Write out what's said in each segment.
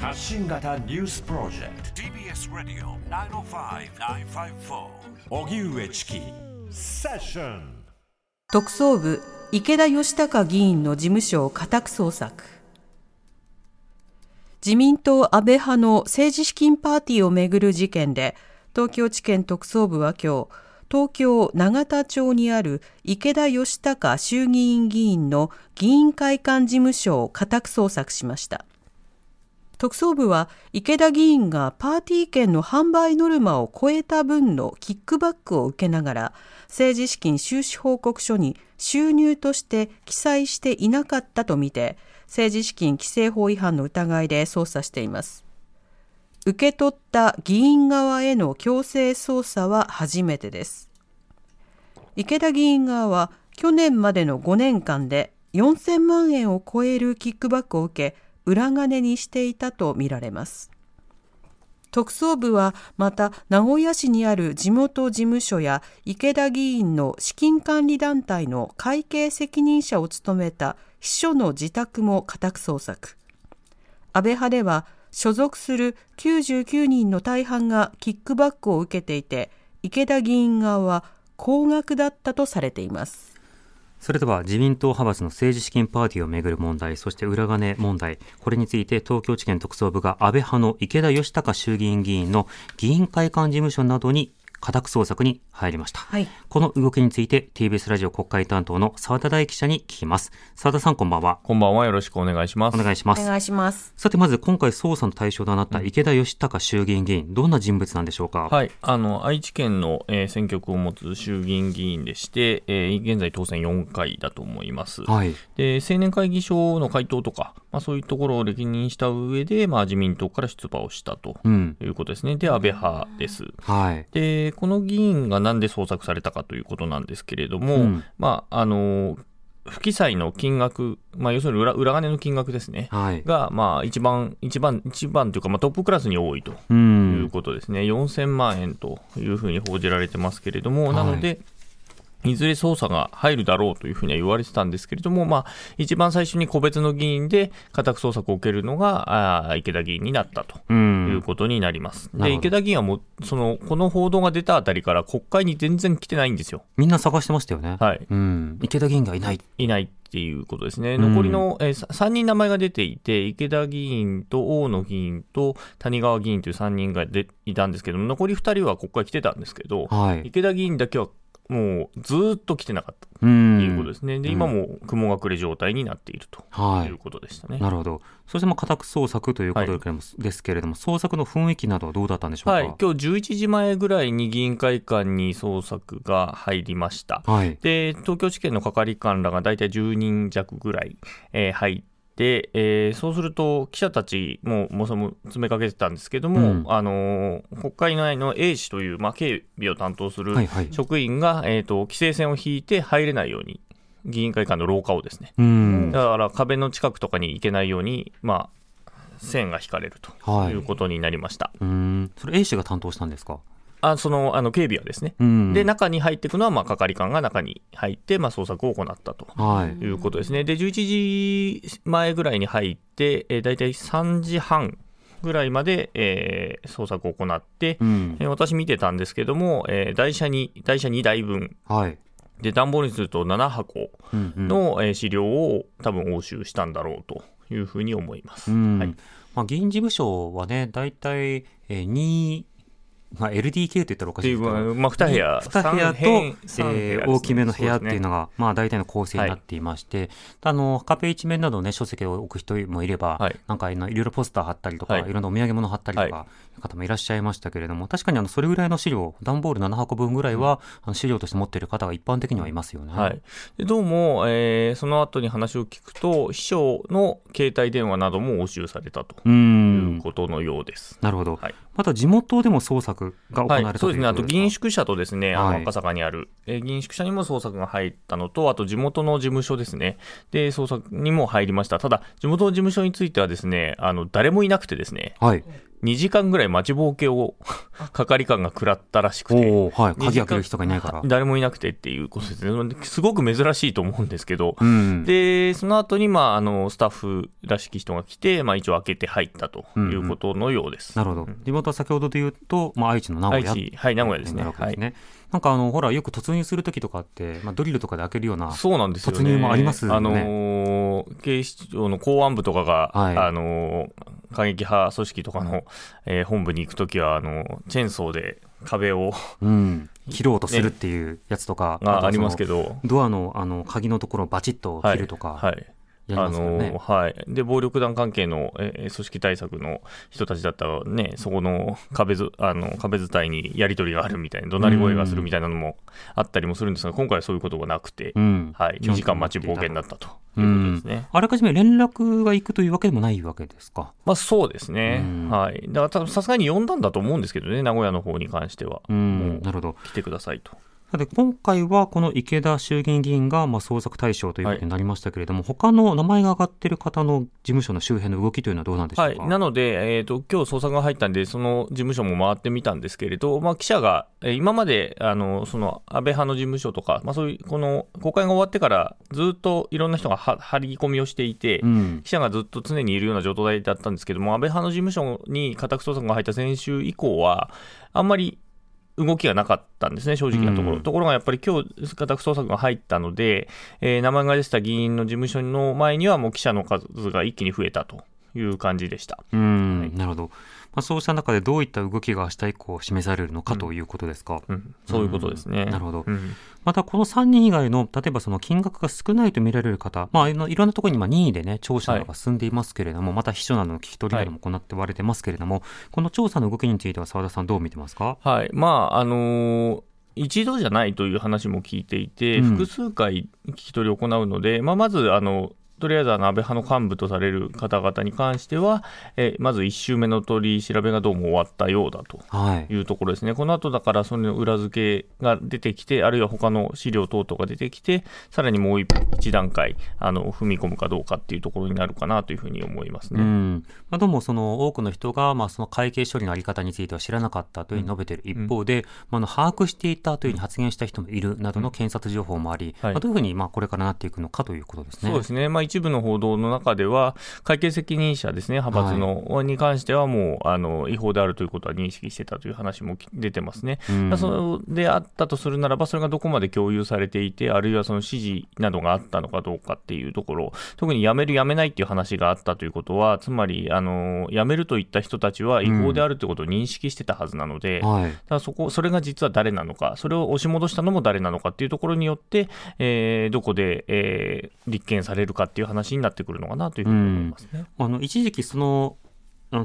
発信型ニュースプロジェクト。TBS ラディオ905-954おぎゅうえちきセッション特捜部池田義孝議員の事務所を家宅捜索。自民党安倍派の政治資金パーティーをめぐる事件で東京地検特捜部は今日東京永田町にある池田義孝衆議院議員の議員会館事務所を家宅捜索しました特捜部は池田議員がパーティー券の販売ノルマを超えた分のキックバックを受けながら政治資金収支報告書に収入として記載していなかったとみて政治資金規正法違反の疑いで捜査しています。受け取った議員側への強制捜査は初めてです。池田議員側は去年までの5年間で4000万円を超えるキックバックを受け裏金にしていたとみられます。特捜部はまた名古屋市にある地元事務所や池田議員の資金管理団体の会計責任者を務めた秘書の自宅も家宅捜索。安倍派では所属する99人の大半がキックバックを受けていて池田議員側は高額だったとされています。それでは自民党派閥の政治資金パーティーをめぐる問題、そして裏金問題、これについて東京地検特捜部が安倍派の池田義孝衆議院議員の議員会館事務所などに家宅捜索に入りました、はい。この動きについて TBS ラジオ国会担当の澤田大記者に聞きます。澤田さんこんばんは。こんばんは。よろしくお願いします。お願いします。お願いします。さてまず今回捜査の対象となった池田義孝衆議院議員、どんな人物なんでしょうか？はい、あの愛知県の、えー選挙区を持つ衆議院議員でして、えー現在当選4回だと思います。はい。で青年会議所の回答とか、まあ、そういうところを歴任した上で、まあ、自民党から出馬をしたとうん。いうことですね。で、安倍派です。はい。で、この議員がなんで捜索されたかということなんですけれども、うん。まあ、あの不記載の金額、まあ、要するに裏裏金の金額ですね。はい。が、まあ、一番、一番、一番というか、まあ、トップクラスに多いというん。ことですね、4000万円というふうに報じられてますけれども、はい。なので、いずれ捜査が入るだろうというふうには言われてたんですけれども、まあ、一番最初に個別の議員で家宅捜索を受けるのがあー池田議員になったとういうんことになります。で、池田議員はもうその、この報道が出たあたりから国会に全然来てないんですよ。みんな探してましたよねはい。うん池田議員がいないいないっていうことですね。うん残りの、えー、3人名前が出ていて、池田議員と大野議員と谷川議員という3人がでいたんですけども、残り2人は国会来てたんですけど、はい池田議員だけはもうずーっと来てなかったうとんいうことですね。で、うん今も雲隠れ状態になっているとはいいうことでしたね。なるほど。そしてまあ家宅捜索ということですけれども,、ですけれども捜索の雰囲気などはどうだったんでしょうか？はい、今日11時前ぐらいに議員会館に捜索が入りました。はい。で、東京地検の係官らが大体10人弱ぐらい、えー入って、えーそうすると記者たちももそも詰めかけてたんですけども、うんあのー国会内の A 氏という、まあ、警備を担当するはいはい。職員が、えー、と規制線を引いて入れないように、議員会館の廊下をですね、うん。だから壁の近くとかに行けないように、まあ、線が引かれるとはいいうことになりました。うん。それ A 氏が担当したんですか？あそのあの警備はですね。うん。で、中に入っていくのは、まあ、係官が中に入って、まあ、捜索を行ったと。はい。うことですね。で、11時前ぐらいに入って、えー、大体3時半ぐらいまで、えー捜索を行って、うんえー。私見てたんですけども、えー台車に、台車2台分、はい。で、段ボールにすると7箱うんうん。の、えー資料を多分押収したんだろうというふうに思います。うん。はいまあ議員事務所はね、大体、えー、2、まあ LDK って言ったらおかしいですけど。まあ、2部屋、2部屋と、三三部屋えー大きめの部屋っていうのが、が、まあ大体の構成になっていまして、あの、壁一面などね、書籍を置く人もいれば、はい。なんかいろいろポスター貼ったりとか、はい。い、ろんなお土産物貼ったりとか、は方もいらっしゃいましたけれども、確かにあのそれぐらいの資料、段ボール7箱分ぐらいは、あの資料として持っている方が一般的にはいますよね。はい、でどうも、えーその後に話を聞くと、秘書の携帯電話なども押収されたとういん。う。ことのようです。なるほど。はいまた地元でも捜索が行わはい、れたそうですね、あと議員宿宿舎とですね、あはい。の赤坂にある、えー議員宿舎にも捜索が入ったのと、あと地元の事務所ですね、で捜索にも入りました、ただ、地元の事務所についてはですね、あの誰もいなくてですね、はい。2時間ぐらい待ちぼうけを係官が食らったらしくて。はい。鍵開ける人がいないから。誰もいなくてっていうことですね。すごく珍しいと思うんですけど、うん。で、その後に、まあ、あの、スタッフらしき人が来て、まあ、一応開けて入ったということのようです。なるほど。地元は先ほどで言うと、まあ、愛知の名古屋。愛知はい名古屋ですねですね。なんかあの、ほら、よく突入するときとかって、まあ、ドリルとかで開けるような。そうなんですよね。突入もありますよねあのー警視庁の公安部とかが、はいあのー過激派組織とかの、えー本部に行くときは、あのーチェーンソーで壁を、うん。切ろうとするっていうやつとか。がありますけど。ど、ドアの、あの、鍵のところをバチッと切るとか、はい。やりあ。のはい、で暴力団関係の、えー組織対策の人たちだったら、ね、そこの 壁ずあの壁伝いにやり取りがあるみたいな、怒鳴り声がするみたいなのもあったりもするんですが、今回はそういうことがなくて、うん。はい、2時間待ち冒険だったとういうことんですね。あらかじめ連絡が行くというわけでもないわけですか。まあそうですね、うんはい、だから多分さすがに呼んだんだと思うんですけどね、名古屋の方に関しては、うもん。うなるほど。来てくださいと。さて、今回はこの池田衆議院議員がまあ捜索対象ということになりましたけれども、他の名前が挙がっている方の事務所の周辺の動きというのはどうなんでしょうか？はい、なので、えー、と今日捜索が入ったんで、その事務所も回ってみたんですけれど、まあ、記者が、えー今まであのその安倍派の事務所とか、まあ、そういうこの国会が終わってから、ずっといろんな人がは張り込みをしていて、うん。記者がずっと常にいるような状態だったんですけども、安倍派の事務所に家宅捜索が入った先週以降は、あんまり動きがなかったんですね、正直なところ。うんところがやっぱり今日家宅捜索が入ったので、えー名前が出てた議員の事務所の前には、もう記者の数が一気に増えたという感じでした。うん、はいなるほど。まあ、そうした中でどういった動きが明日以降示されるのかということですか？うん、そういうことですね。なるほど。うん。またこの3人以外の、例えばその金額が少ないと見られる方、まあ、いろいろんなところに今任意でね、調査などが進んでいますけれども、また秘書などの聞き取りなども行っておられてますけれども、この調査の動きについては澤田さんどう見てますか？はい。まあ、あのー一度じゃないという話も聞いていて、うん。複数回聞き取りを行うので、まあ、まず、あの、とりあえずあの安倍派の幹部とされる方々に関しては、えまず1週目の取り調べがどうも終わったようだとはい。いうところですね。この後だからその裏付けが出てきて、あるいは他の資料等々が出てきて、さらにもう一一段階あの踏み込むかどうかっていうところになるかなというふうに思いますね。うんまあ、どうもその多くの人が、まあ、その会計処理のあり方については知らなかったというふうに述べている一方で、まあ、あの把握していたというふうに発言した人もいるなどの検察情報もあり、はいまあ、どういうふうにまあこれからなっていくのかということですね。そうですね、まあ、一部の報道の中では、会計責任者ですね、派閥の、に関してはもうあの違法であるということは認識してたという話もき出てますね。うんまあそれであったとするならば、それがどこまで共有されていて、あるいはその指示などがあったのかどうかっていうところ、特に辞める、辞めないっていう話があったということは、つまり、あの辞めるといった人たちは違法であるということを認識してたはずなので、はい。だそこ、それが実は誰なのか、それを押し戻したのも誰なのかっていうところによって、えーどこで、えー立件されるかっていう話になってくるのかなというふうに思いますね。あの一時期その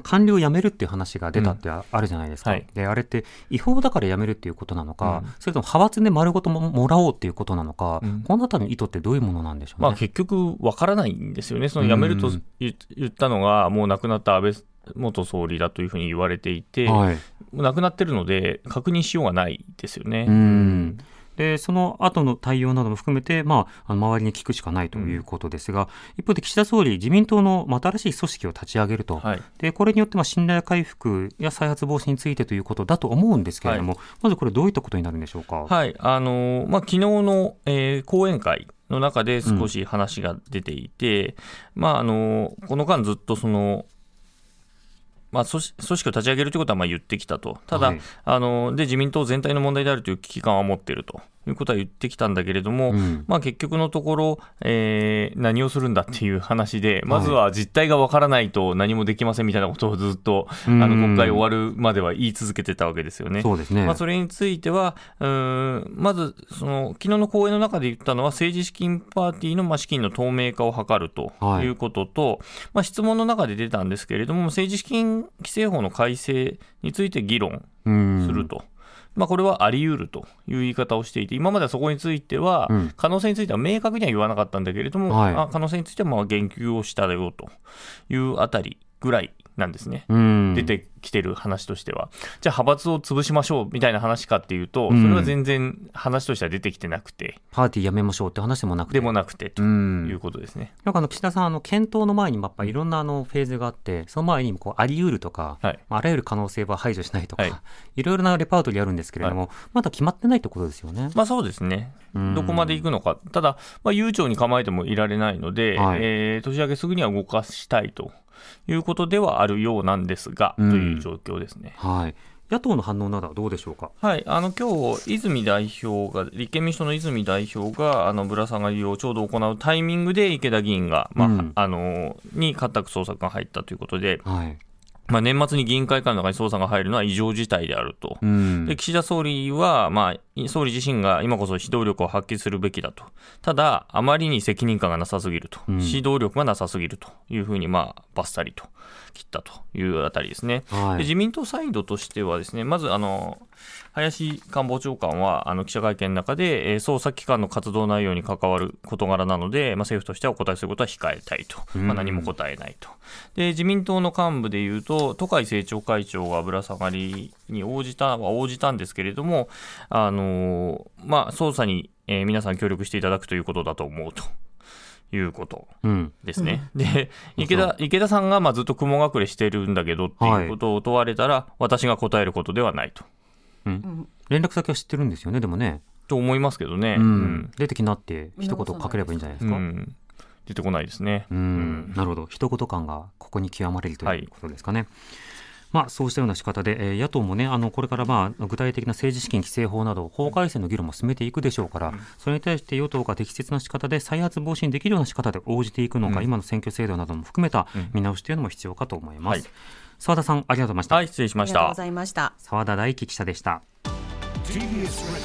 官僚を辞めるっていう話が出たってああるじゃないですか、はい。であれって違法だから辞めるっていうことなのか、うん。それとも派閥で丸ごとももらおうっていうことなのか、うん。このあたりの意図ってどういうものなんでしょうね。まあ、結局、わからないんですよね、その辞めるとうん言言ったのが、もう亡くなった安倍元総理だというふうに言われていて、はい。亡くなってるので、確認しようがないですよね。うんでその後の対応なども含めて、まあ、周りに聞くしかないということですが、一方で岸田総理、自民党のまあ新しい組織を立ち上げると、はい。でこれによってまあ信頼回復や再発防止についてということだと思うんですけれども、まずこれ、どういったことになるんでしょうか？はい、あのーまあ、昨日の、えー講演会の中で少し話が出ていて、まああのーこの間ずっとその、まあ、組織組織を立ち上げるということはまあ言ってきたと、ただ、はい。あのーで自民党全体の問題であるという危機感は持っているということは言ってきたんだけれども、うんまあ、結局のところ、えー何をするんだっていう話で、まずは実態がわからないと何もできませんみたいなことをずっと、あうんの国会終わるまでは言い続けてたわけですよね。そうですね。まあ、それについては、うーんまずその、昨日の講演の中で言ったのは、政治資金パーティーのまあ資金の透明化を図るとはいいうことと、まあ、質問の中で出たんですけれども、政治資金規正法の改正について議論うんすると。まあ、これはあり得るという言い方をしていて、今まではそこについてはうん、可能性については明確には言わなかったんだけれども、はい。あ可能性についてはまあ言及をしたよというあたりぐらいなんですね。うん。出てきてる話としては、じゃあ派閥を潰しましょうみたいな話かっていうと、うん。それは全然話としては出てきてなくて、パーティーやめましょうって話でもなくて。でもなくてとうん。いうことですね。なんかあの岸田さん、あの検討の前にやっぱいろんなあのフェーズがあって、その前にこうあり得るとか、はい。あらゆる可能性は排除しないとか、はい。い、ろいろなレパートリーあるんですけれども、まだ決まってないってことですよね。まあそうですね。うん。どこまで行くのか。ただ、まあ、悠長に構えてもいられないので、はい。えー年明けすぐには動かしたいということではあるようなんですが、うんという状況ですね。はい。野党の反応などはどうでしょうか？はい、あの今日泉代表が、立憲民主党の泉代表があのぶら下がりをちょうど行うタイミングで池田議員が、まあうんあのに家宅捜索が入ったということで、はい。まあ、年末に議員会館の中に捜査が入るのは異常事態であると。うんで岸田総理は、まあ、総理自身が今こそ指導力を発揮するべきだと、ただ、あまりに責任感がなさすぎると、うん。指導力がなさすぎるというふうに、まあ、ばっさりと切ったというあたりですね。はい。で自民党サイドとしてはですね、まずあの林官房長官はあの記者会見の中で、えー捜査機関の活動内容に関わる事柄なので、まあ、政府としてはお答えすることは控えたいと、うん。まあ、何も答えないと。で自民党の幹部でいうと、都会政調会長がぶら下がりに応じたは応じたんですけれども、あのまあ、捜査に、えー皆さん協力していただくということだと思うということうん。ですね。で、池田池田さんがまあずっと雲隠れしてるんだけどっていうことを問われたら、私が答えることではないと。うん。連絡先は知ってるんですよね、でもね。と思いますけどね。うん。出てきなって一言かければいいんじゃないですか？うんうん出てこないですね。うん、なるほど、一言感がここに極まれるということですかね。まあ、そうしたような仕方で、えー野党もね、あのこれからまあ具体的な政治資金規正法など、法改正の議論も進めていくでしょうから、それに対して与党が適切な仕方で再発防止にできるような仕方で応じていくのか、うん今の選挙制度なども含めたうん見直しというのも必要かと思います。はい澤田さん、ありがとうございました。はい、失礼しましたありがとうご。ざいました。澤田大樹記者でした。TBS